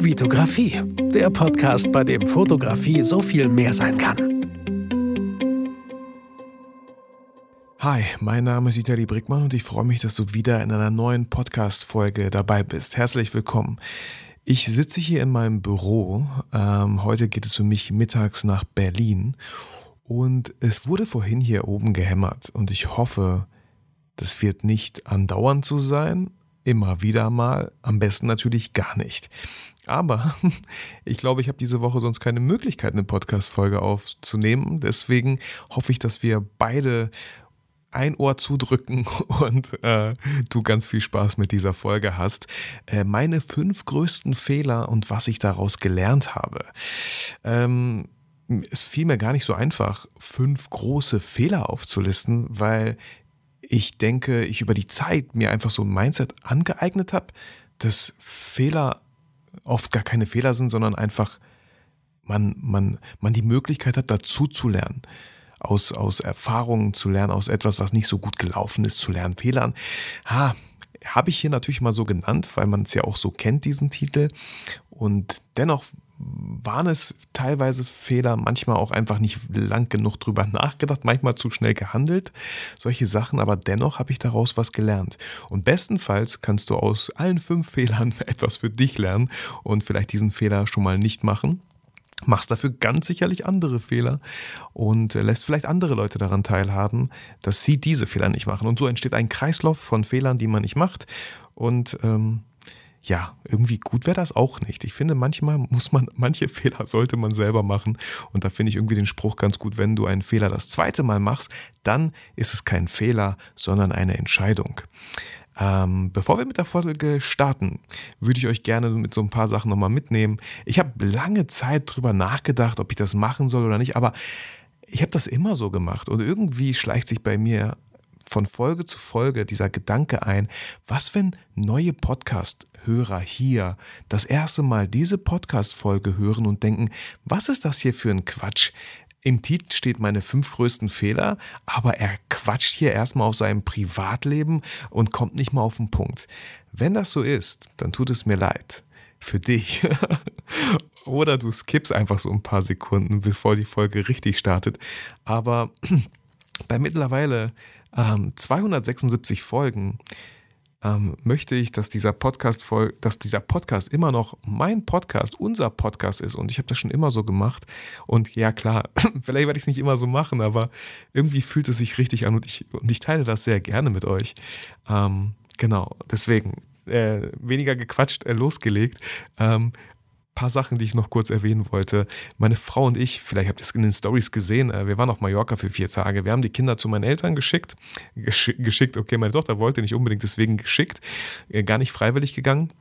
Vitografie, der Podcast, bei dem Fotografie so viel mehr sein kann. Hi, mein Name ist Vitali Brickmann und ich freue mich, dass du wieder in einer neuen Podcast-Folge dabei bist. Herzlich willkommen. Ich sitze hier in meinem Büro. Ähm, heute geht es für mich mittags nach Berlin und es wurde vorhin hier oben gehämmert und ich hoffe, das wird nicht andauernd so sein, immer wieder mal, am besten natürlich gar nicht. Aber ich glaube, ich habe diese Woche sonst keine Möglichkeit, eine Podcast-Folge aufzunehmen. Deswegen hoffe ich, dass wir beide ein Ohr zudrücken und äh, du ganz viel Spaß mit dieser Folge hast. Äh, meine fünf größten Fehler und was ich daraus gelernt habe. Ähm, es fiel mir gar nicht so einfach, fünf große Fehler aufzulisten, weil ich denke, ich über die Zeit mir einfach so ein Mindset angeeignet habe, dass Fehler oft gar keine Fehler sind, sondern einfach man, man, man die Möglichkeit hat, dazu zu lernen. Aus, aus Erfahrungen zu lernen, aus etwas, was nicht so gut gelaufen ist, zu lernen. Fehlern, ha, habe ich hier natürlich mal so genannt, weil man es ja auch so kennt, diesen Titel. Und dennoch waren es teilweise Fehler, manchmal auch einfach nicht lang genug drüber nachgedacht, manchmal zu schnell gehandelt, solche Sachen, aber dennoch habe ich daraus was gelernt. Und bestenfalls kannst du aus allen fünf Fehlern etwas für dich lernen und vielleicht diesen Fehler schon mal nicht machen. Machst dafür ganz sicherlich andere Fehler und lässt vielleicht andere Leute daran teilhaben, dass sie diese Fehler nicht machen. Und so entsteht ein Kreislauf von Fehlern, die man nicht macht. Und ähm, ja, irgendwie gut wäre das auch nicht. Ich finde, manchmal muss man, manche Fehler sollte man selber machen. Und da finde ich irgendwie den Spruch ganz gut, wenn du einen Fehler das zweite Mal machst, dann ist es kein Fehler, sondern eine Entscheidung. Ähm, bevor wir mit der Folge starten, würde ich euch gerne mit so ein paar Sachen nochmal mitnehmen. Ich habe lange Zeit drüber nachgedacht, ob ich das machen soll oder nicht, aber ich habe das immer so gemacht und irgendwie schleicht sich bei mir von Folge zu Folge dieser Gedanke ein, was wenn neue Podcast-Hörer hier das erste Mal diese Podcast-Folge hören und denken, was ist das hier für ein Quatsch? Im Titel steht meine fünf größten Fehler, aber er quatscht hier erstmal aus seinem Privatleben und kommt nicht mal auf den Punkt. Wenn das so ist, dann tut es mir leid. Für dich. Oder du skippst einfach so ein paar Sekunden, bevor die Folge richtig startet. Aber bei mittlerweile ähm, 276 Folgen ähm, möchte ich, dass dieser Podcast voll, dass dieser Podcast immer noch mein Podcast, unser Podcast ist. Und ich habe das schon immer so gemacht. Und ja, klar, vielleicht werde ich es nicht immer so machen, aber irgendwie fühlt es sich richtig an und ich, und ich teile das sehr gerne mit euch. Ähm, genau, deswegen. Äh, weniger gequatscht, äh, losgelegt. Ähm, paar Sachen, die ich noch kurz erwähnen wollte. Meine Frau und ich, vielleicht habt ihr es in den Stories gesehen, äh, wir waren auf Mallorca für vier Tage. Wir haben die Kinder zu meinen Eltern geschickt. Gesch geschickt, okay, meine Tochter wollte nicht unbedingt, deswegen geschickt. Äh, gar nicht freiwillig gegangen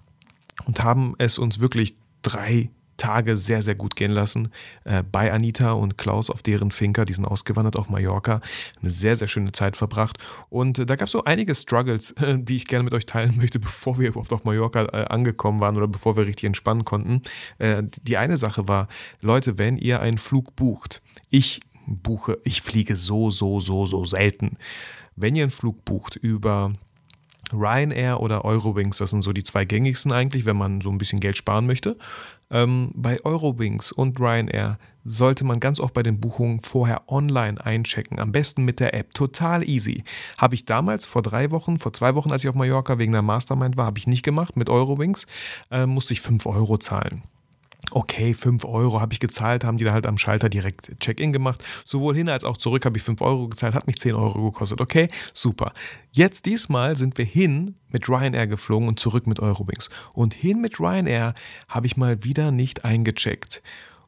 und haben es uns wirklich drei Tage sehr, sehr gut gehen lassen äh, bei Anita und Klaus auf deren Finker. Die sind ausgewandert auf Mallorca. Eine sehr, sehr schöne Zeit verbracht. Und äh, da gab es so einige Struggles, die ich gerne mit euch teilen möchte, bevor wir überhaupt auf Mallorca äh, angekommen waren oder bevor wir richtig entspannen konnten. Äh, die eine Sache war, Leute, wenn ihr einen Flug bucht, ich buche, ich fliege so, so, so, so selten. Wenn ihr einen Flug bucht über Ryanair oder Eurowings, das sind so die zwei gängigsten eigentlich, wenn man so ein bisschen Geld sparen möchte. Ähm, bei Eurowings und Ryanair sollte man ganz oft bei den Buchungen vorher online einchecken. Am besten mit der App. Total easy. Habe ich damals vor drei Wochen, vor zwei Wochen, als ich auf Mallorca wegen der Mastermind war, habe ich nicht gemacht. Mit Eurowings äh, musste ich 5 Euro zahlen okay, 5 Euro habe ich gezahlt, haben die da halt am Schalter direkt Check-in gemacht. Sowohl hin als auch zurück habe ich 5 Euro gezahlt, hat mich 10 Euro gekostet. Okay, super. Jetzt diesmal sind wir hin mit Ryanair geflogen und zurück mit Eurowings. Und hin mit Ryanair habe ich mal wieder nicht eingecheckt.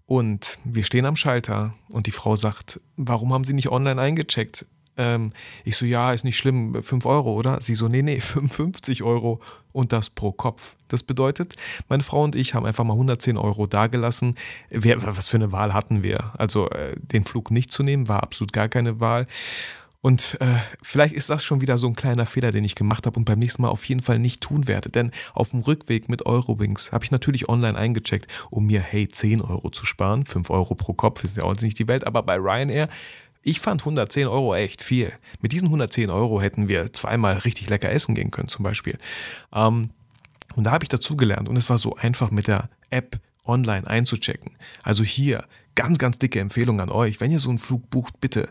Und wir stehen am Schalter und die Frau sagt, warum haben Sie nicht online eingecheckt? Ähm, ich so, ja, ist nicht schlimm, 5 Euro, oder? Sie so, nee, nee, 55 Euro und das pro Kopf. Das bedeutet, meine Frau und ich haben einfach mal 110 Euro dagelassen. Wir, was für eine Wahl hatten wir? Also äh, den Flug nicht zu nehmen, war absolut gar keine Wahl. Und äh, vielleicht ist das schon wieder so ein kleiner Fehler, den ich gemacht habe und beim nächsten Mal auf jeden Fall nicht tun werde. Denn auf dem Rückweg mit Eurowings habe ich natürlich online eingecheckt, um mir, hey, 10 Euro zu sparen. 5 Euro pro Kopf ist ja auch nicht die Welt, aber bei Ryanair ich fand 110 Euro echt viel. Mit diesen 110 Euro hätten wir zweimal richtig lecker essen gehen können, zum Beispiel. Ähm, und da habe ich dazugelernt und es war so einfach mit der App online einzuchecken. Also hier ganz, ganz dicke Empfehlung an euch. Wenn ihr so einen Flug bucht, bitte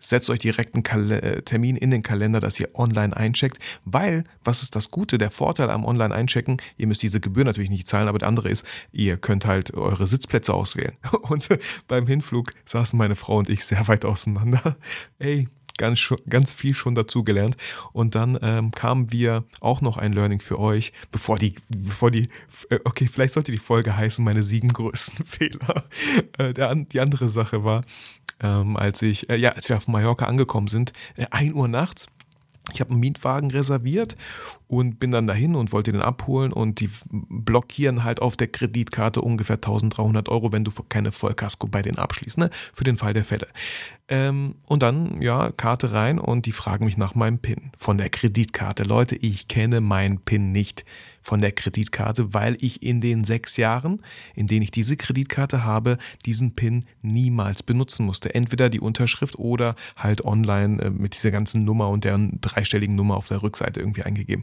setzt euch direkt einen Kal äh, Termin in den Kalender, dass ihr online eincheckt, weil, was ist das Gute, der Vorteil am Online-Einchecken, ihr müsst diese Gebühr natürlich nicht zahlen, aber der andere ist, ihr könnt halt eure Sitzplätze auswählen. Und beim Hinflug saßen meine Frau und ich sehr weit auseinander. Ey, ganz, ganz viel schon dazu gelernt. Und dann ähm, kamen wir auch noch ein Learning für euch, bevor die, bevor die, äh, okay, vielleicht sollte die Folge heißen, meine sieben größten Fehler. Äh, der, die andere Sache war, ähm, als ich, äh, ja, als wir auf Mallorca angekommen sind, äh, 1 Uhr nachts. Ich habe einen Mietwagen reserviert und bin dann dahin und wollte den abholen und die blockieren halt auf der Kreditkarte ungefähr 1300 Euro, wenn du keine Vollkasko bei denen abschließt, ne? für den Fall der Fälle. Ähm, und dann, ja, Karte rein und die fragen mich nach meinem PIN von der Kreditkarte. Leute, ich kenne meinen PIN nicht von der Kreditkarte, weil ich in den sechs Jahren, in denen ich diese Kreditkarte habe, diesen PIN niemals benutzen musste. Entweder die Unterschrift oder halt online äh, mit dieser ganzen Nummer und deren dreistelligen Nummer auf der Rückseite irgendwie eingegeben.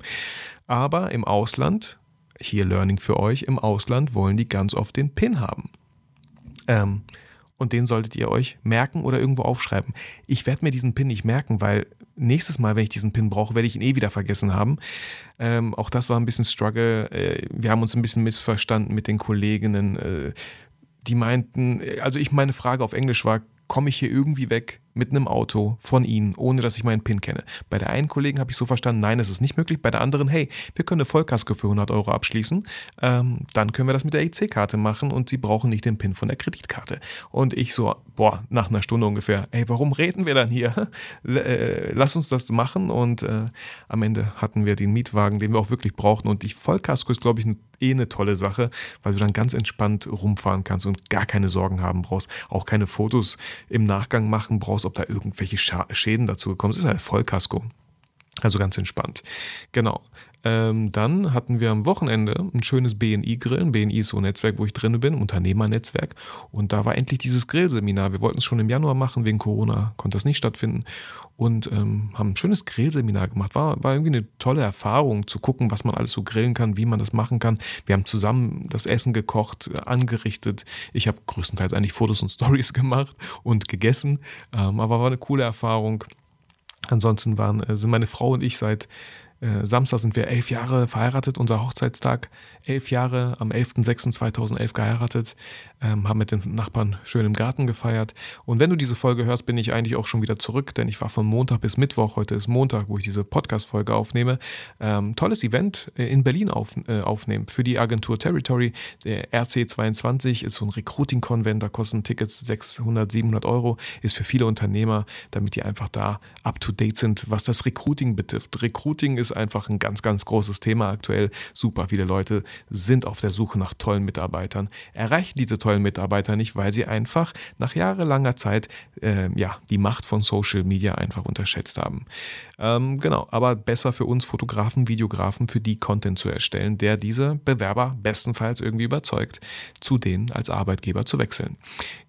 Aber im Ausland, hier Learning für euch, im Ausland wollen die ganz oft den PIN haben. Ähm, und den solltet ihr euch merken oder irgendwo aufschreiben. Ich werde mir diesen Pin nicht merken, weil nächstes Mal, wenn ich diesen Pin brauche, werde ich ihn eh wieder vergessen haben. Ähm, auch das war ein bisschen Struggle. Äh, wir haben uns ein bisschen missverstanden mit den Kolleginnen. Äh, die meinten, also ich meine Frage auf Englisch war, komme ich hier irgendwie weg? Mit einem Auto von Ihnen, ohne dass ich meinen PIN kenne. Bei der einen Kollegen habe ich so verstanden, nein, das ist nicht möglich. Bei der anderen, hey, wir können eine Vollkasko für 100 Euro abschließen. Ähm, dann können wir das mit der EC-Karte machen und Sie brauchen nicht den PIN von der Kreditkarte. Und ich so, boah, nach einer Stunde ungefähr, ey, warum reden wir dann hier? Äh, lass uns das machen. Und äh, am Ende hatten wir den Mietwagen, den wir auch wirklich brauchten. Und die Vollkasko ist, glaube ich, eh eine tolle Sache, weil du dann ganz entspannt rumfahren kannst und gar keine Sorgen haben brauchst. Auch keine Fotos im Nachgang machen brauchst ob da irgendwelche Schäden dazu gekommen sind. Das ist halt Vollkasko. Also ganz entspannt. Genau. Ähm, dann hatten wir am Wochenende ein schönes BNI-Grill. Ein BNI ist so ein Netzwerk, wo ich drin bin, Unternehmernetzwerk. Und da war endlich dieses Grillseminar. Wir wollten es schon im Januar machen, wegen Corona konnte das nicht stattfinden. Und ähm, haben ein schönes Grillseminar gemacht. War, war irgendwie eine tolle Erfahrung, zu gucken, was man alles so grillen kann, wie man das machen kann. Wir haben zusammen das Essen gekocht, angerichtet. Ich habe größtenteils eigentlich Fotos und Stories gemacht und gegessen. Ähm, aber war eine coole Erfahrung. Ansonsten waren, äh, sind meine Frau und ich seit äh, Samstag sind wir elf Jahre verheiratet, unser Hochzeitstag. Elf Jahre am 11.06.2011 geheiratet, ähm, haben mit den Nachbarn schön im Garten gefeiert. Und wenn du diese Folge hörst, bin ich eigentlich auch schon wieder zurück, denn ich war von Montag bis Mittwoch. Heute ist Montag, wo ich diese Podcast-Folge aufnehme. Ähm, tolles Event äh, in Berlin auf, äh, aufnehmen für die Agentur Territory. Der RC22 ist so ein Recruiting-Konvent, da kosten Tickets 600, 700 Euro. Ist für viele Unternehmer, damit die einfach da up to date sind, was das Recruiting betrifft. Recruiting ist einfach ein ganz, ganz großes Thema aktuell. Super viele Leute sind auf der Suche nach tollen Mitarbeitern, erreichen diese tollen Mitarbeiter nicht, weil sie einfach nach jahrelanger Zeit äh, ja, die Macht von Social Media einfach unterschätzt haben. Ähm, genau, aber besser für uns Fotografen, Videografen, für die Content zu erstellen, der diese Bewerber bestenfalls irgendwie überzeugt, zu denen als Arbeitgeber zu wechseln.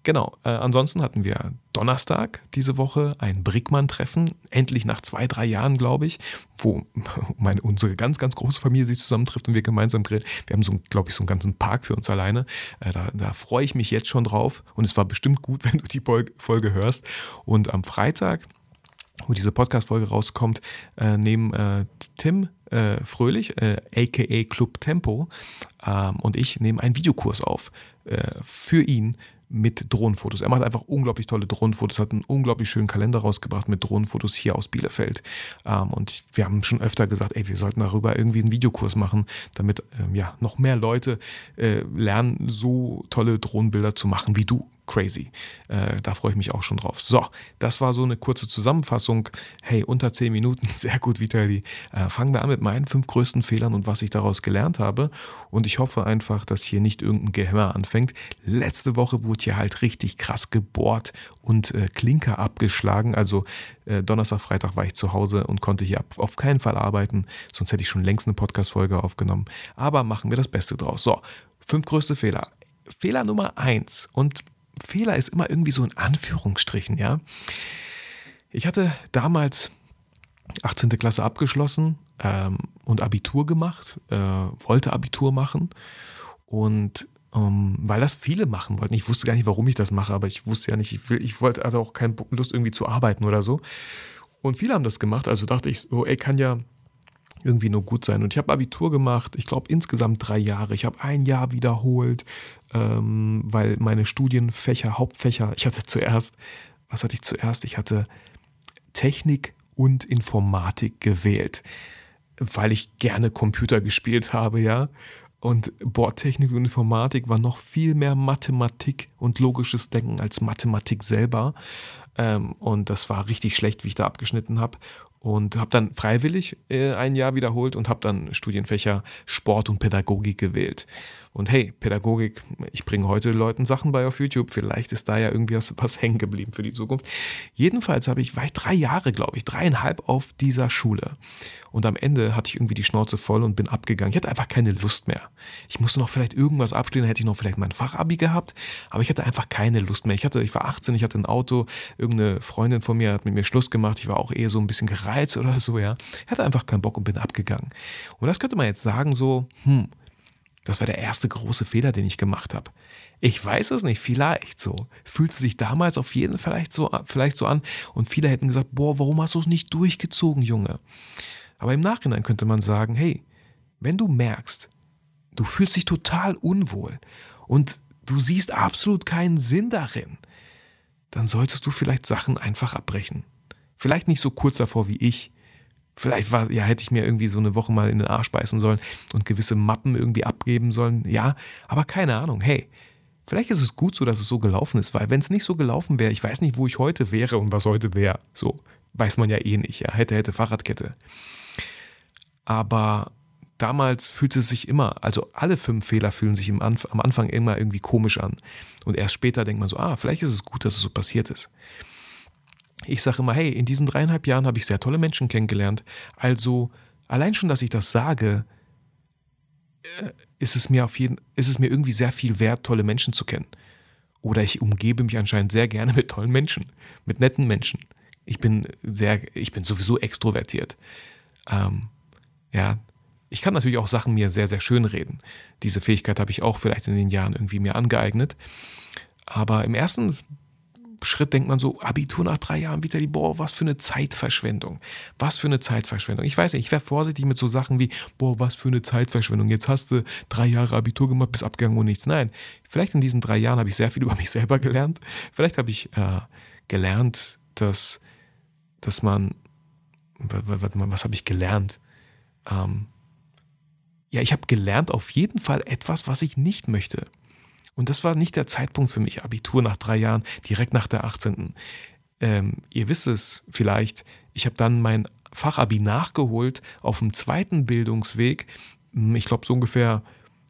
Genau, äh, ansonsten hatten wir Donnerstag diese Woche ein Brickmann-Treffen, endlich nach zwei, drei Jahren, glaube ich, wo meine, unsere ganz, ganz große Familie sich zusammentrifft und wir gemeinsam grillen. Wir haben so, glaube ich, so einen ganzen Park für uns alleine. Äh, da, da freue ich mich jetzt schon drauf und es war bestimmt gut, wenn du die Folge hörst. Und am Freitag wo diese Podcast-Folge rauskommt, äh, nehmen äh, Tim Fröhlich, aka Club Tempo, ähm, und ich nehmen einen Videokurs auf für ihn mit Drohnenfotos. Er macht einfach unglaublich tolle Drohnenfotos, hat einen unglaublich schönen Kalender rausgebracht mit Drohnenfotos hier aus Bielefeld. Ähm, und wir haben schon öfter gesagt, ey, wir sollten darüber irgendwie einen Videokurs machen, damit ähm, ja noch mehr Leute äh, lernen, so tolle Drohnenbilder zu machen wie du crazy. Äh, da freue ich mich auch schon drauf. So, das war so eine kurze Zusammenfassung. Hey, unter 10 Minuten, sehr gut, Vitali. Äh, fangen wir an mit meinen fünf größten Fehlern und was ich daraus gelernt habe. Und ich hoffe einfach, dass hier nicht irgendein Gehämmer anfängt. Letzte Woche wurde hier halt richtig krass gebohrt und äh, Klinker abgeschlagen. Also äh, Donnerstag, Freitag war ich zu Hause und konnte hier auf keinen Fall arbeiten. Sonst hätte ich schon längst eine Podcast-Folge aufgenommen. Aber machen wir das Beste draus. So, fünf größte Fehler. Fehler Nummer eins und Fehler ist immer irgendwie so in Anführungsstrichen, ja. Ich hatte damals 18. Klasse abgeschlossen ähm, und Abitur gemacht, äh, wollte Abitur machen und ähm, weil das viele machen wollten. Ich wusste gar nicht, warum ich das mache, aber ich wusste ja nicht, ich, will, ich wollte also auch keine Lust irgendwie zu arbeiten oder so. Und viele haben das gemacht, also dachte ich, so, ey, kann ja irgendwie nur gut sein. Und ich habe Abitur gemacht, ich glaube insgesamt drei Jahre. Ich habe ein Jahr wiederholt, ähm, weil meine Studienfächer, Hauptfächer, ich hatte zuerst, was hatte ich zuerst? Ich hatte Technik und Informatik gewählt, weil ich gerne Computer gespielt habe, ja. Und Bordtechnik und Informatik war noch viel mehr Mathematik und logisches Denken als Mathematik selber. Ähm, und das war richtig schlecht, wie ich da abgeschnitten habe und habe dann freiwillig äh, ein Jahr wiederholt und habe dann Studienfächer Sport und Pädagogik gewählt. Und hey, Pädagogik, ich bringe heute Leuten Sachen bei auf YouTube. Vielleicht ist da ja irgendwie was, was hängen geblieben für die Zukunft. Jedenfalls habe ich, war ich drei Jahre, glaube ich, dreieinhalb auf dieser Schule. Und am Ende hatte ich irgendwie die Schnauze voll und bin abgegangen. Ich hatte einfach keine Lust mehr. Ich musste noch vielleicht irgendwas abstehen, hätte ich noch vielleicht mein Fachabi gehabt, aber ich hatte einfach keine Lust mehr. Ich hatte, ich war 18, ich hatte ein Auto, irgendeine Freundin von mir hat mit mir Schluss gemacht. Ich war auch eher so ein bisschen gereizt oder so, ja. Ich hatte einfach keinen Bock und bin abgegangen. Und das könnte man jetzt sagen, so, hm, das war der erste große Fehler, den ich gemacht habe. Ich weiß es nicht, vielleicht so. Fühlte sich damals auf jeden Fall vielleicht so, vielleicht so an und viele hätten gesagt, boah, warum hast du es nicht durchgezogen, Junge? Aber im Nachhinein könnte man sagen, hey, wenn du merkst, du fühlst dich total unwohl und du siehst absolut keinen Sinn darin, dann solltest du vielleicht Sachen einfach abbrechen. Vielleicht nicht so kurz davor wie ich, Vielleicht war, ja, hätte ich mir irgendwie so eine Woche mal in den Arsch beißen sollen und gewisse Mappen irgendwie abgeben sollen. Ja, aber keine Ahnung. Hey, vielleicht ist es gut so, dass es so gelaufen ist, weil wenn es nicht so gelaufen wäre, ich weiß nicht, wo ich heute wäre und was heute wäre. So, weiß man ja eh nicht. Ja, hätte, hätte Fahrradkette. Aber damals fühlte es sich immer, also alle fünf Fehler fühlen sich am Anfang immer irgendwie komisch an. Und erst später denkt man so, ah, vielleicht ist es gut, dass es so passiert ist. Ich sage immer, hey, in diesen dreieinhalb Jahren habe ich sehr tolle Menschen kennengelernt. Also allein schon, dass ich das sage, äh, ist es mir auf jeden, ist es mir irgendwie sehr viel wert, tolle Menschen zu kennen. Oder ich umgebe mich anscheinend sehr gerne mit tollen Menschen, mit netten Menschen. Ich bin sehr, ich bin sowieso extrovertiert. Ähm, ja, ich kann natürlich auch Sachen mir sehr, sehr schön reden. Diese Fähigkeit habe ich auch vielleicht in den Jahren irgendwie mir angeeignet. Aber im ersten Schritt denkt man so, Abitur nach drei Jahren, Vitali, boah, was für eine Zeitverschwendung. Was für eine Zeitverschwendung. Ich weiß nicht, ich wäre vorsichtig mit so Sachen wie, boah, was für eine Zeitverschwendung. Jetzt hast du drei Jahre Abitur gemacht, bist abgegangen und nichts. Nein, vielleicht in diesen drei Jahren habe ich sehr viel über mich selber gelernt. Vielleicht habe ich äh, gelernt, dass, dass man, was, was habe ich gelernt? Ähm, ja, ich habe gelernt auf jeden Fall etwas, was ich nicht möchte. Und das war nicht der Zeitpunkt für mich, Abitur nach drei Jahren, direkt nach der 18. Ähm, ihr wisst es vielleicht, ich habe dann mein Fachabi nachgeholt auf dem zweiten Bildungsweg. Hm, ich glaube so ungefähr,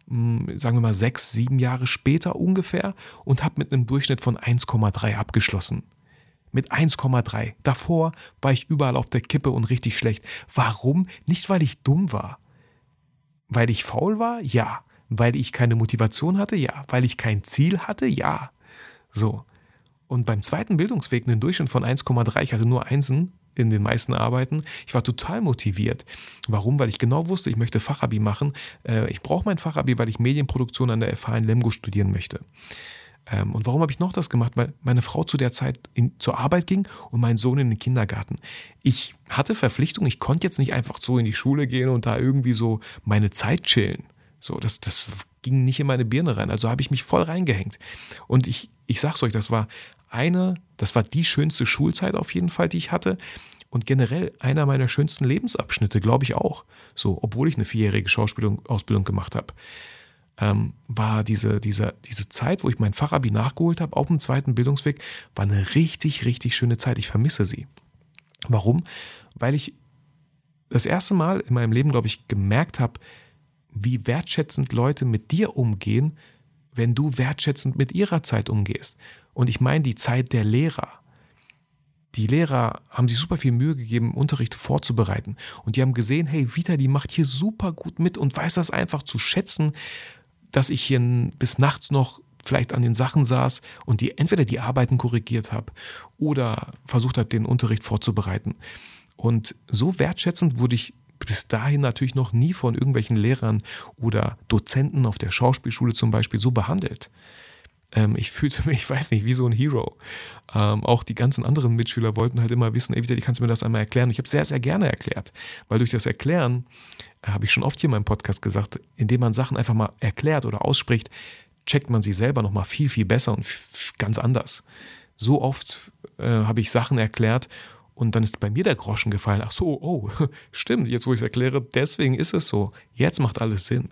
hm, sagen wir mal sechs, sieben Jahre später ungefähr und habe mit einem Durchschnitt von 1,3 abgeschlossen. Mit 1,3. Davor war ich überall auf der Kippe und richtig schlecht. Warum? Nicht, weil ich dumm war. Weil ich faul war? Ja. Weil ich keine Motivation hatte? Ja. Weil ich kein Ziel hatte? Ja. So. Und beim zweiten Bildungsweg einen Durchschnitt von 1,3, ich hatte nur Einsen in den meisten Arbeiten. Ich war total motiviert. Warum? Weil ich genau wusste, ich möchte Fachabi machen. Äh, ich brauche mein Fachabi, weil ich Medienproduktion an der FH in Lemgo studieren möchte. Ähm, und warum habe ich noch das gemacht? Weil meine Frau zu der Zeit in, zur Arbeit ging und mein Sohn in den Kindergarten. Ich hatte Verpflichtungen, ich konnte jetzt nicht einfach so in die Schule gehen und da irgendwie so meine Zeit chillen. So, das, das ging nicht in meine Birne rein. Also habe ich mich voll reingehängt. Und ich, ich sag's euch, das war eine, das war die schönste Schulzeit auf jeden Fall, die ich hatte. Und generell einer meiner schönsten Lebensabschnitte, glaube ich auch. So, obwohl ich eine vierjährige Schauspielausbildung gemacht habe, ähm, war diese, diese, diese Zeit, wo ich mein Fachabi nachgeholt habe, auf dem zweiten Bildungsweg, war eine richtig, richtig schöne Zeit. Ich vermisse sie. Warum? Weil ich das erste Mal in meinem Leben, glaube ich, gemerkt habe, wie wertschätzend Leute mit dir umgehen, wenn du wertschätzend mit ihrer Zeit umgehst. Und ich meine die Zeit der Lehrer. Die Lehrer haben sich super viel Mühe gegeben, Unterricht vorzubereiten. Und die haben gesehen, hey, Vita, die macht hier super gut mit und weiß das einfach zu schätzen, dass ich hier bis nachts noch vielleicht an den Sachen saß und die entweder die Arbeiten korrigiert habe oder versucht habe, den Unterricht vorzubereiten. Und so wertschätzend wurde ich bis dahin natürlich noch nie von irgendwelchen Lehrern oder Dozenten auf der Schauspielschule zum Beispiel so behandelt. Ähm, ich fühlte mich, ich weiß nicht, wie so ein Hero. Ähm, auch die ganzen anderen Mitschüler wollten halt immer wissen, ey, wie kannst du mir das einmal erklären? Und ich habe sehr, sehr gerne erklärt, weil durch das Erklären, äh, habe ich schon oft hier in meinem Podcast gesagt, indem man Sachen einfach mal erklärt oder ausspricht, checkt man sie selber nochmal viel, viel besser und ganz anders. So oft äh, habe ich Sachen erklärt und dann ist bei mir der Groschen gefallen. Ach so, oh, stimmt, jetzt wo ich es erkläre, deswegen ist es so. Jetzt macht alles Sinn.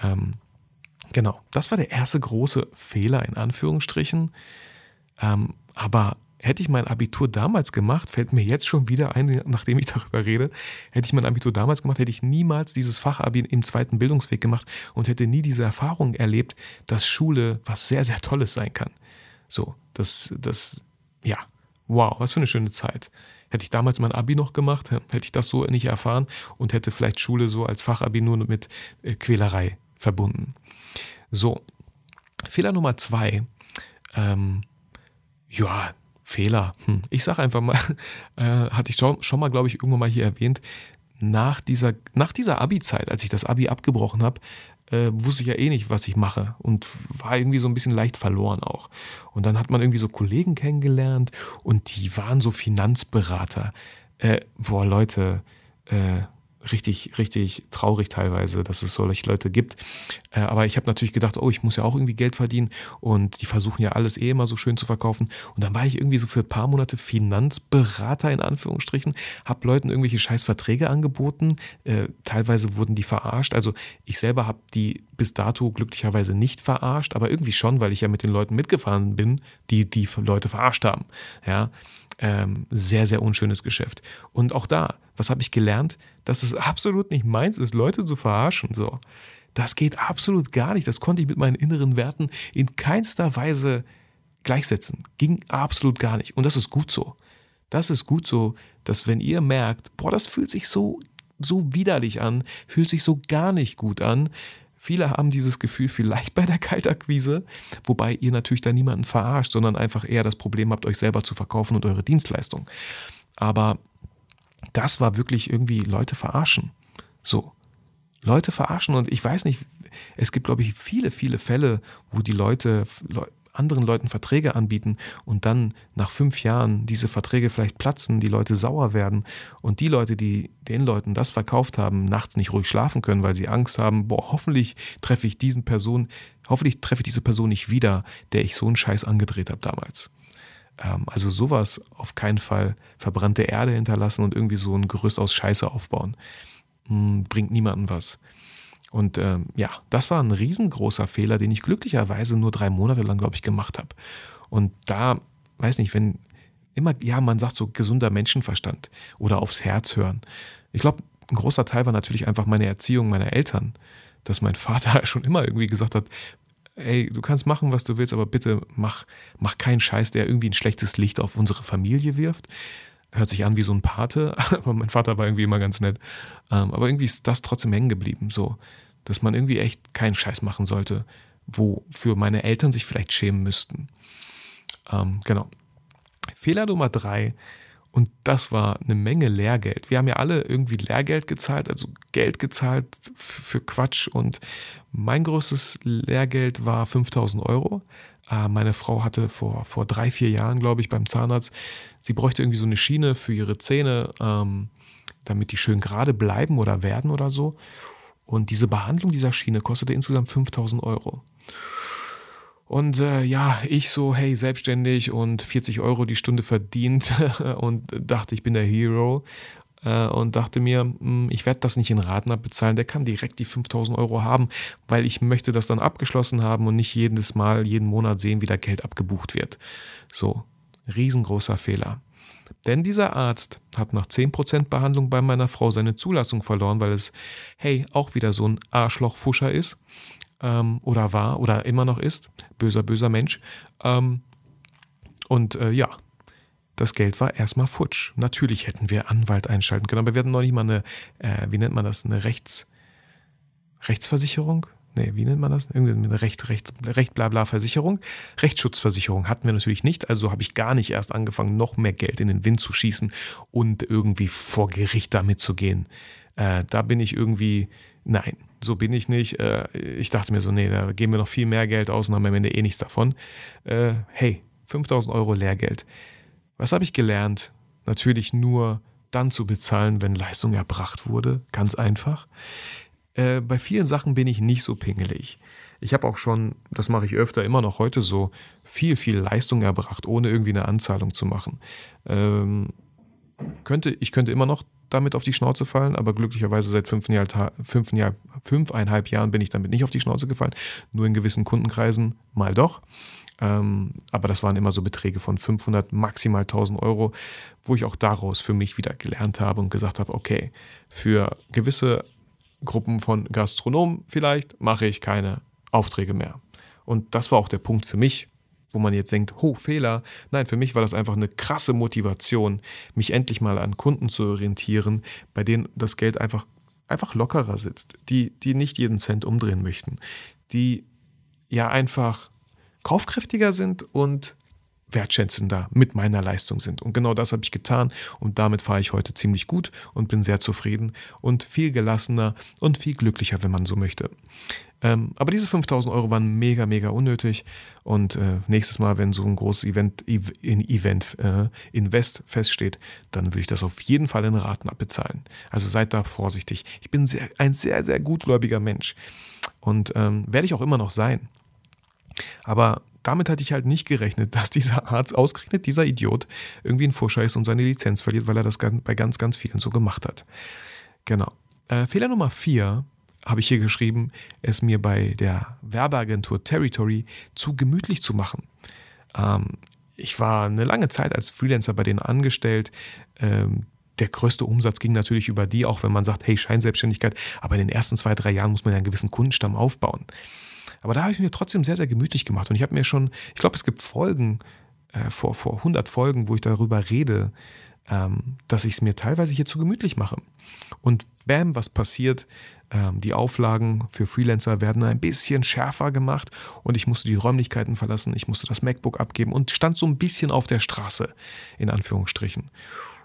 Ähm, genau, das war der erste große Fehler in Anführungsstrichen. Ähm, aber hätte ich mein Abitur damals gemacht, fällt mir jetzt schon wieder ein, nachdem ich darüber rede, hätte ich mein Abitur damals gemacht, hätte ich niemals dieses Fachabi im zweiten Bildungsweg gemacht und hätte nie diese Erfahrung erlebt, dass Schule was sehr, sehr Tolles sein kann. So, das, das, ja, wow, was für eine schöne Zeit. Hätte ich damals mein Abi noch gemacht, hätte ich das so nicht erfahren und hätte vielleicht Schule so als Fachabi nur mit äh, Quälerei verbunden. So, Fehler Nummer zwei. Ähm, ja, Fehler. Hm. Ich sage einfach mal, äh, hatte ich schon, schon mal, glaube ich, irgendwann mal hier erwähnt, nach dieser, nach dieser Abi-Zeit, als ich das Abi abgebrochen habe, äh, wusste ich ja eh nicht, was ich mache und war irgendwie so ein bisschen leicht verloren auch. Und dann hat man irgendwie so Kollegen kennengelernt und die waren so Finanzberater. Äh, boah, Leute, äh, richtig, richtig traurig teilweise, dass es solche Leute gibt. Äh, aber ich habe natürlich gedacht, oh, ich muss ja auch irgendwie Geld verdienen und die versuchen ja alles eh immer so schön zu verkaufen. Und dann war ich irgendwie so für ein paar Monate Finanzberater in Anführungsstrichen, habe Leuten irgendwelche scheiß Verträge angeboten. Äh, teilweise wurden die verarscht. Also ich selber habe die bis dato glücklicherweise nicht verarscht, aber irgendwie schon, weil ich ja mit den Leuten mitgefahren bin, die die Leute verarscht haben. Ja, ähm, sehr, sehr unschönes Geschäft. Und auch da, was habe ich gelernt? Dass es absolut nicht meins ist, Leute zu verarschen. So. Das geht absolut gar nicht. Das konnte ich mit meinen inneren Werten in keinster Weise gleichsetzen. Ging absolut gar nicht. Und das ist gut so. Das ist gut so, dass wenn ihr merkt, boah, das fühlt sich so, so widerlich an, fühlt sich so gar nicht gut an, Viele haben dieses Gefühl vielleicht bei der Kaltakquise, wobei ihr natürlich da niemanden verarscht, sondern einfach eher das Problem habt, euch selber zu verkaufen und eure Dienstleistung. Aber das war wirklich irgendwie Leute verarschen. So. Leute verarschen und ich weiß nicht, es gibt, glaube ich, viele, viele Fälle, wo die Leute, anderen Leuten Verträge anbieten und dann nach fünf Jahren diese Verträge vielleicht platzen, die Leute sauer werden und die Leute, die den Leuten das verkauft haben, nachts nicht ruhig schlafen können, weil sie Angst haben, boah, hoffentlich treffe ich diesen Person, hoffentlich treffe ich diese Person nicht wieder, der ich so einen Scheiß angedreht habe damals. Ähm, also sowas auf keinen Fall verbrannte Erde hinterlassen und irgendwie so ein Gerüst aus Scheiße aufbauen. Hm, bringt niemandem was. Und ähm, ja, das war ein riesengroßer Fehler, den ich glücklicherweise nur drei Monate lang, glaube ich, gemacht habe. Und da, weiß nicht, wenn immer, ja, man sagt so gesunder Menschenverstand oder aufs Herz hören. Ich glaube, ein großer Teil war natürlich einfach meine Erziehung meiner Eltern, dass mein Vater schon immer irgendwie gesagt hat, ey, du kannst machen, was du willst, aber bitte mach, mach keinen Scheiß, der irgendwie ein schlechtes Licht auf unsere Familie wirft. Hört sich an wie so ein Pate, aber mein Vater war irgendwie immer ganz nett. Ähm, aber irgendwie ist das trotzdem hängen geblieben, so, dass man irgendwie echt keinen Scheiß machen sollte, wofür meine Eltern sich vielleicht schämen müssten. Ähm, genau. Fehler Nummer drei, und das war eine Menge Lehrgeld. Wir haben ja alle irgendwie Lehrgeld gezahlt, also Geld gezahlt für Quatsch. Und mein größtes Lehrgeld war 5000 Euro. Äh, meine Frau hatte vor, vor drei, vier Jahren, glaube ich, beim Zahnarzt, sie bräuchte irgendwie so eine Schiene für ihre Zähne, ähm, damit die schön gerade bleiben oder werden oder so. Und diese Behandlung dieser Schiene kostete insgesamt 5000 Euro. Und äh, ja, ich so, hey, selbstständig und 40 Euro die Stunde verdient und dachte, ich bin der Hero äh, und dachte mir, hm, ich werde das nicht in Raten abbezahlen, der kann direkt die 5000 Euro haben, weil ich möchte das dann abgeschlossen haben und nicht jedes Mal, jeden Monat sehen, wie da Geld abgebucht wird. So, riesengroßer Fehler. Denn dieser Arzt hat nach 10% Behandlung bei meiner Frau seine Zulassung verloren, weil es, hey, auch wieder so ein Arschlochfuscher ist ähm, oder war oder immer noch ist. Böser, böser Mensch. Ähm, und äh, ja, das Geld war erstmal futsch. Natürlich hätten wir Anwalt einschalten können, aber wir hatten noch nicht mal eine, äh, wie nennt man das, eine Rechts, Rechtsversicherung? nee, wie nennt man das? Irgendwie eine Recht, Recht, Recht, bla, Versicherung. Rechtsschutzversicherung hatten wir natürlich nicht, also habe ich gar nicht erst angefangen, noch mehr Geld in den Wind zu schießen und irgendwie vor Gericht damit zu gehen. Äh, da bin ich irgendwie, nein, so bin ich nicht. Äh, ich dachte mir so, nee, da geben wir noch viel mehr Geld aus und haben am Ende eh nichts davon. Äh, hey, 5000 Euro Lehrgeld. Was habe ich gelernt? Natürlich nur dann zu bezahlen, wenn Leistung erbracht wurde. Ganz einfach. Äh, bei vielen Sachen bin ich nicht so pingelig. Ich habe auch schon, das mache ich öfter, immer noch heute so, viel, viel Leistung erbracht, ohne irgendwie eine Anzahlung zu machen. Ähm, könnte, ich könnte immer noch damit auf die Schnauze fallen, aber glücklicherweise seit fünf, Jahr, fünf Jahr, fünfeinhalb Jahren bin ich damit nicht auf die Schnauze gefallen. Nur in gewissen Kundenkreisen mal doch. Ähm, aber das waren immer so Beträge von 500, maximal 1000 Euro, wo ich auch daraus für mich wieder gelernt habe und gesagt habe, okay, für gewisse Gruppen von Gastronomen vielleicht mache ich keine Aufträge mehr. Und das war auch der Punkt für mich, wo man jetzt denkt, oh, Fehler. Nein, für mich war das einfach eine krasse Motivation, mich endlich mal an Kunden zu orientieren, bei denen das Geld einfach, einfach lockerer sitzt, die, die nicht jeden Cent umdrehen möchten, die ja einfach kaufkräftiger sind und wertschätzender mit meiner Leistung sind. Und genau das habe ich getan und damit fahre ich heute ziemlich gut und bin sehr zufrieden und viel gelassener und viel glücklicher, wenn man so möchte. Ähm, aber diese 5000 Euro waren mega, mega unnötig und äh, nächstes Mal, wenn so ein großes Event, in Event äh, Invest feststeht, dann würde ich das auf jeden Fall in Raten abbezahlen. Also seid da vorsichtig. Ich bin sehr, ein sehr, sehr gutgläubiger Mensch und ähm, werde ich auch immer noch sein. Aber damit hatte ich halt nicht gerechnet, dass dieser Arzt, ausgerechnet dieser Idiot, irgendwie einen Vorscheiß und seine Lizenz verliert, weil er das bei ganz, ganz vielen so gemacht hat. Genau. Äh, Fehler Nummer vier habe ich hier geschrieben, es mir bei der Werbeagentur Territory zu gemütlich zu machen. Ähm, ich war eine lange Zeit als Freelancer bei denen angestellt. Ähm, der größte Umsatz ging natürlich über die, auch wenn man sagt, hey, Scheinselbstständigkeit, aber in den ersten zwei, drei Jahren muss man einen gewissen Kundenstamm aufbauen. Aber da habe ich mir trotzdem sehr, sehr gemütlich gemacht. Und ich habe mir schon, ich glaube, es gibt Folgen, äh, vor, vor 100 Folgen, wo ich darüber rede, ähm, dass ich es mir teilweise hier zu gemütlich mache. Und bam, was passiert? Ähm, die Auflagen für Freelancer werden ein bisschen schärfer gemacht und ich musste die Räumlichkeiten verlassen, ich musste das MacBook abgeben und stand so ein bisschen auf der Straße, in Anführungsstrichen.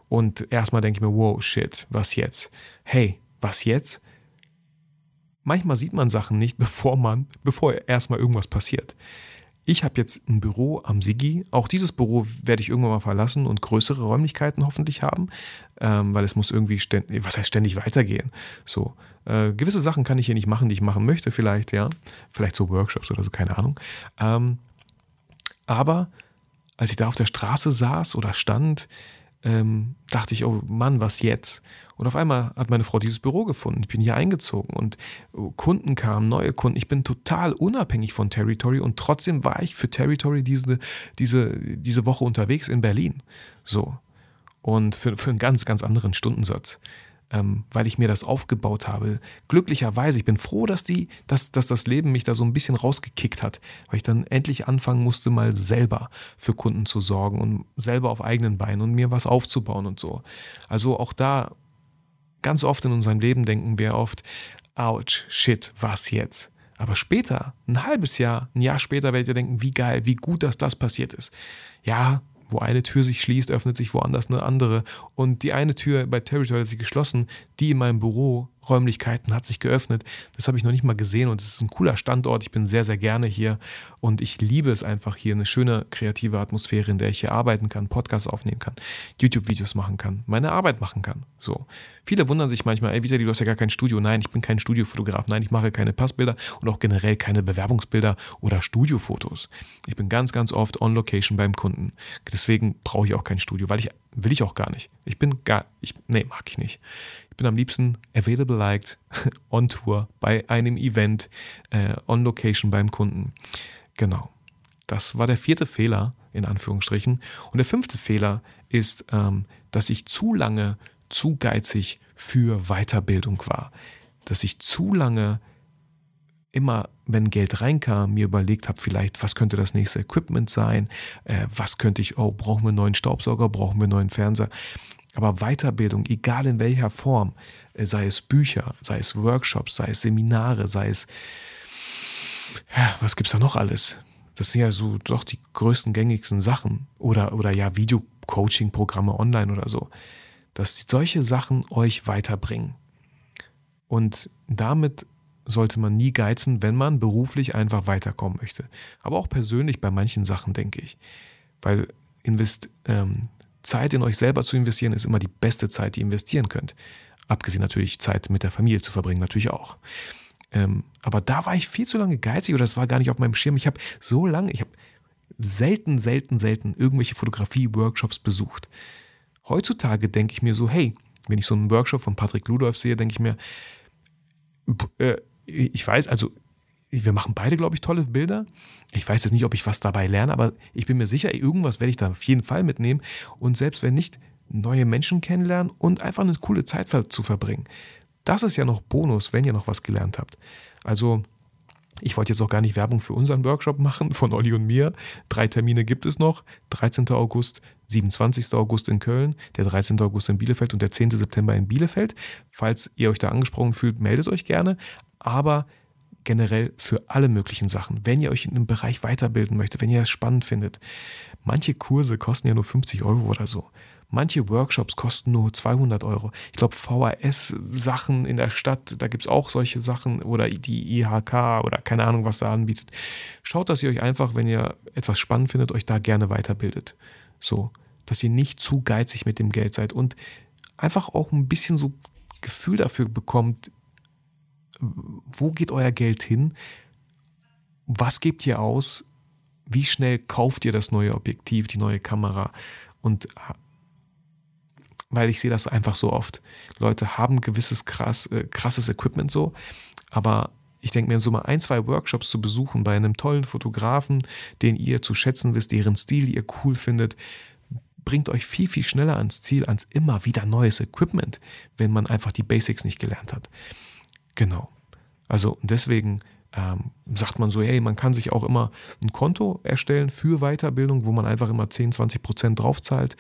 Und erstmal denke ich mir, wow, shit, was jetzt? Hey, was jetzt? Manchmal sieht man Sachen nicht, bevor man, bevor erstmal irgendwas passiert. Ich habe jetzt ein Büro am Sigi. Auch dieses Büro werde ich irgendwann mal verlassen und größere Räumlichkeiten hoffentlich haben, ähm, weil es muss irgendwie ständig, was heißt ständig weitergehen. So äh, gewisse Sachen kann ich hier nicht machen, die ich machen möchte, vielleicht ja, vielleicht so Workshops oder so, keine Ahnung. Ähm, aber als ich da auf der Straße saß oder stand, ähm, dachte ich, oh Mann, was jetzt? Und auf einmal hat meine Frau dieses Büro gefunden. Ich bin hier eingezogen und oh, Kunden kamen, neue Kunden. Ich bin total unabhängig von Territory und trotzdem war ich für Territory diese, diese, diese Woche unterwegs in Berlin. So. Und für, für einen ganz, ganz anderen Stundensatz ähm, weil ich mir das aufgebaut habe. Glücklicherweise, ich bin froh, dass, die, dass, dass das Leben mich da so ein bisschen rausgekickt hat, weil ich dann endlich anfangen musste, mal selber für Kunden zu sorgen und selber auf eigenen Beinen und mir was aufzubauen und so. Also auch da, ganz oft in unserem Leben denken wir oft, ouch, shit, was jetzt? Aber später, ein halbes Jahr, ein Jahr später werdet ihr denken, wie geil, wie gut, dass das passiert ist. Ja, wo eine Tür sich schließt, öffnet sich woanders eine andere. Und die eine Tür bei Territory hat sich geschlossen, die in meinem Büro Räumlichkeiten hat sich geöffnet. Das habe ich noch nicht mal gesehen und es ist ein cooler Standort. Ich bin sehr, sehr gerne hier und ich liebe es einfach hier, eine schöne kreative Atmosphäre, in der ich hier arbeiten kann, Podcasts aufnehmen kann, YouTube-Videos machen kann, meine Arbeit machen kann. So. Viele wundern sich manchmal, ey, Vitali, du hast ja gar kein Studio. Nein, ich bin kein Studiofotograf. Nein, ich mache keine Passbilder und auch generell keine Bewerbungsbilder oder Studiofotos. Ich bin ganz, ganz oft on Location beim Kunden. Deswegen brauche ich auch kein Studio, weil ich will ich auch gar nicht. Ich bin gar, ich, nee, mag ich nicht. Ich bin am liebsten available liked, on Tour, bei einem Event, äh, on Location beim Kunden. Genau. Das war der vierte Fehler, in Anführungsstrichen. Und der fünfte Fehler ist, ähm, dass ich zu lange zu geizig für Weiterbildung war. Dass ich zu lange immer, wenn Geld reinkam, mir überlegt habe, vielleicht, was könnte das nächste Equipment sein? Äh, was könnte ich, oh, brauchen wir einen neuen Staubsauger, brauchen wir einen neuen Fernseher? Aber Weiterbildung, egal in welcher Form, äh, sei es Bücher, sei es Workshops, sei es Seminare, sei es was gibt's da noch alles? Das sind ja so doch die größten, gängigsten Sachen. Oder, oder ja, Video-Coaching-Programme online oder so. Dass solche Sachen euch weiterbringen. Und damit sollte man nie geizen, wenn man beruflich einfach weiterkommen möchte. Aber auch persönlich bei manchen Sachen, denke ich. Weil invest, ähm, Zeit in euch selber zu investieren, ist immer die beste Zeit, die ihr investieren könnt. Abgesehen natürlich Zeit mit der Familie zu verbringen, natürlich auch. Ähm, aber da war ich viel zu lange geizig oder das war gar nicht auf meinem Schirm. Ich habe so lange, ich habe selten, selten, selten irgendwelche Fotografie-Workshops besucht. Heutzutage denke ich mir so, hey, wenn ich so einen Workshop von Patrick Ludolf sehe, denke ich mir, äh, ich weiß, also wir machen beide, glaube ich, tolle Bilder. Ich weiß jetzt nicht, ob ich was dabei lerne, aber ich bin mir sicher, irgendwas werde ich da auf jeden Fall mitnehmen. Und selbst wenn nicht, neue Menschen kennenlernen und einfach eine coole Zeit zu verbringen. Das ist ja noch Bonus, wenn ihr noch was gelernt habt. Also, ich wollte jetzt auch gar nicht Werbung für unseren Workshop machen von Olli und mir. Drei Termine gibt es noch. 13. August, 27. August in Köln, der 13. August in Bielefeld und der 10. September in Bielefeld. Falls ihr euch da angesprochen fühlt, meldet euch gerne. Aber generell für alle möglichen Sachen, wenn ihr euch in einem Bereich weiterbilden möchtet, wenn ihr es spannend findet. Manche Kurse kosten ja nur 50 Euro oder so. Manche Workshops kosten nur 200 Euro. Ich glaube, VHS-Sachen in der Stadt, da gibt es auch solche Sachen oder die IHK oder keine Ahnung, was da anbietet. Schaut, dass ihr euch einfach, wenn ihr etwas spannend findet, euch da gerne weiterbildet. So, dass ihr nicht zu geizig mit dem Geld seid und einfach auch ein bisschen so Gefühl dafür bekommt, wo geht euer Geld hin? Was gebt ihr aus? Wie schnell kauft ihr das neue Objektiv, die neue Kamera? Und weil ich sehe das einfach so oft. Leute haben gewisses krass, äh, krasses Equipment so, aber ich denke mir, so mal ein, zwei Workshops zu besuchen bei einem tollen Fotografen, den ihr zu schätzen wisst, deren Stil ihr cool findet, bringt euch viel, viel schneller ans Ziel, ans immer wieder neues Equipment, wenn man einfach die Basics nicht gelernt hat. Genau. Also deswegen ähm, sagt man so, hey, man kann sich auch immer ein Konto erstellen für Weiterbildung, wo man einfach immer 10, 20 Prozent draufzahlt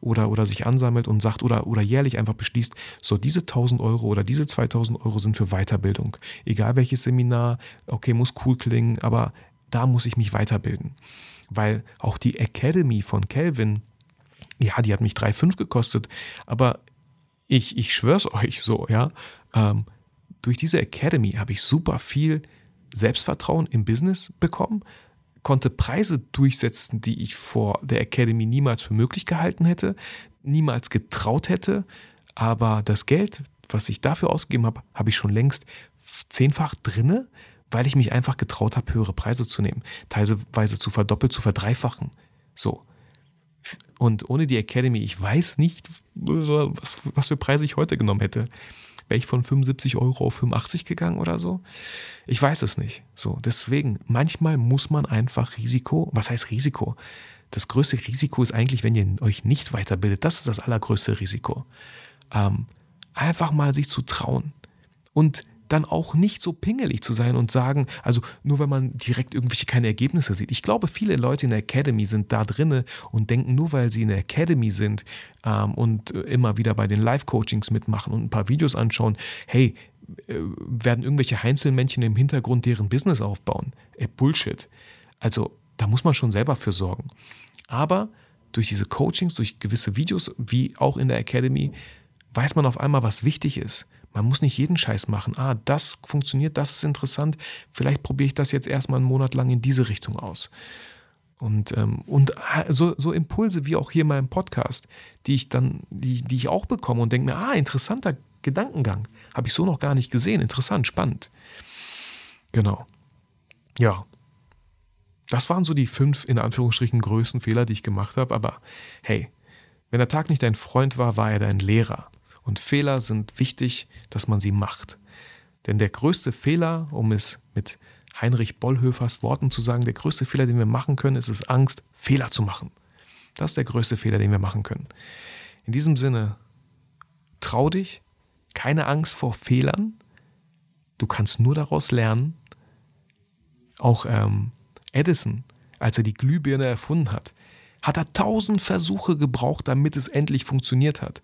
oder, oder sich ansammelt und sagt oder, oder jährlich einfach beschließt, so diese 1000 Euro oder diese 2000 Euro sind für Weiterbildung. Egal welches Seminar, okay, muss cool klingen, aber da muss ich mich weiterbilden. Weil auch die Academy von Kelvin, ja, die hat mich 3,5 gekostet, aber ich, ich schwör's euch so, ja, ähm, durch diese Academy habe ich super viel Selbstvertrauen im Business bekommen, konnte Preise durchsetzen, die ich vor der Academy niemals für möglich gehalten hätte, niemals getraut hätte. Aber das Geld, was ich dafür ausgegeben habe, habe ich schon längst zehnfach drinne, weil ich mich einfach getraut habe, höhere Preise zu nehmen, teilweise zu verdoppeln, zu verdreifachen. So. Und ohne die Academy, ich weiß nicht, was, was für Preise ich heute genommen hätte. Wäre ich von 75 Euro auf 85 gegangen oder so? Ich weiß es nicht. So, deswegen, manchmal muss man einfach Risiko, was heißt Risiko? Das größte Risiko ist eigentlich, wenn ihr euch nicht weiterbildet. Das ist das allergrößte Risiko. Ähm, einfach mal sich zu trauen. Und dann auch nicht so pingelig zu sein und sagen, also nur wenn man direkt irgendwelche keine Ergebnisse sieht. Ich glaube, viele Leute in der Academy sind da drinne und denken, nur weil sie in der Academy sind ähm, und immer wieder bei den Live-Coachings mitmachen und ein paar Videos anschauen, hey, äh, werden irgendwelche Einzelmännchen im Hintergrund deren Business aufbauen. Äh, Bullshit. Also da muss man schon selber für sorgen. Aber durch diese Coachings, durch gewisse Videos, wie auch in der Academy, weiß man auf einmal, was wichtig ist. Man muss nicht jeden Scheiß machen. Ah, das funktioniert, das ist interessant. Vielleicht probiere ich das jetzt erstmal einen Monat lang in diese Richtung aus. Und, ähm, und ah, so, so Impulse wie auch hier in meinem Podcast, die ich dann, die, die ich auch bekomme und denke mir, ah, interessanter Gedankengang. Habe ich so noch gar nicht gesehen. Interessant, spannend. Genau. Ja. Das waren so die fünf, in Anführungsstrichen, größten Fehler, die ich gemacht habe. Aber hey, wenn der Tag nicht dein Freund war, war er dein Lehrer. Und Fehler sind wichtig, dass man sie macht. Denn der größte Fehler, um es mit Heinrich Bollhöfers Worten zu sagen, der größte Fehler, den wir machen können, ist es Angst, Fehler zu machen. Das ist der größte Fehler, den wir machen können. In diesem Sinne, trau dich, keine Angst vor Fehlern. Du kannst nur daraus lernen. Auch ähm, Edison, als er die Glühbirne erfunden hat, hat er tausend Versuche gebraucht, damit es endlich funktioniert hat.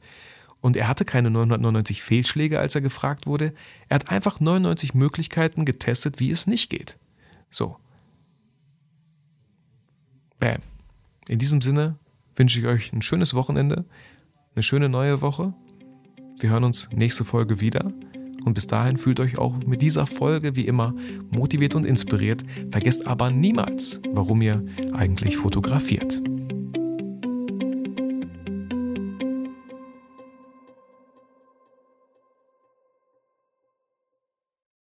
Und er hatte keine 999 Fehlschläge, als er gefragt wurde. Er hat einfach 99 Möglichkeiten getestet, wie es nicht geht. So, Bam. In diesem Sinne wünsche ich euch ein schönes Wochenende, eine schöne neue Woche. Wir hören uns nächste Folge wieder. Und bis dahin fühlt euch auch mit dieser Folge wie immer motiviert und inspiriert. Vergesst aber niemals, warum ihr eigentlich fotografiert.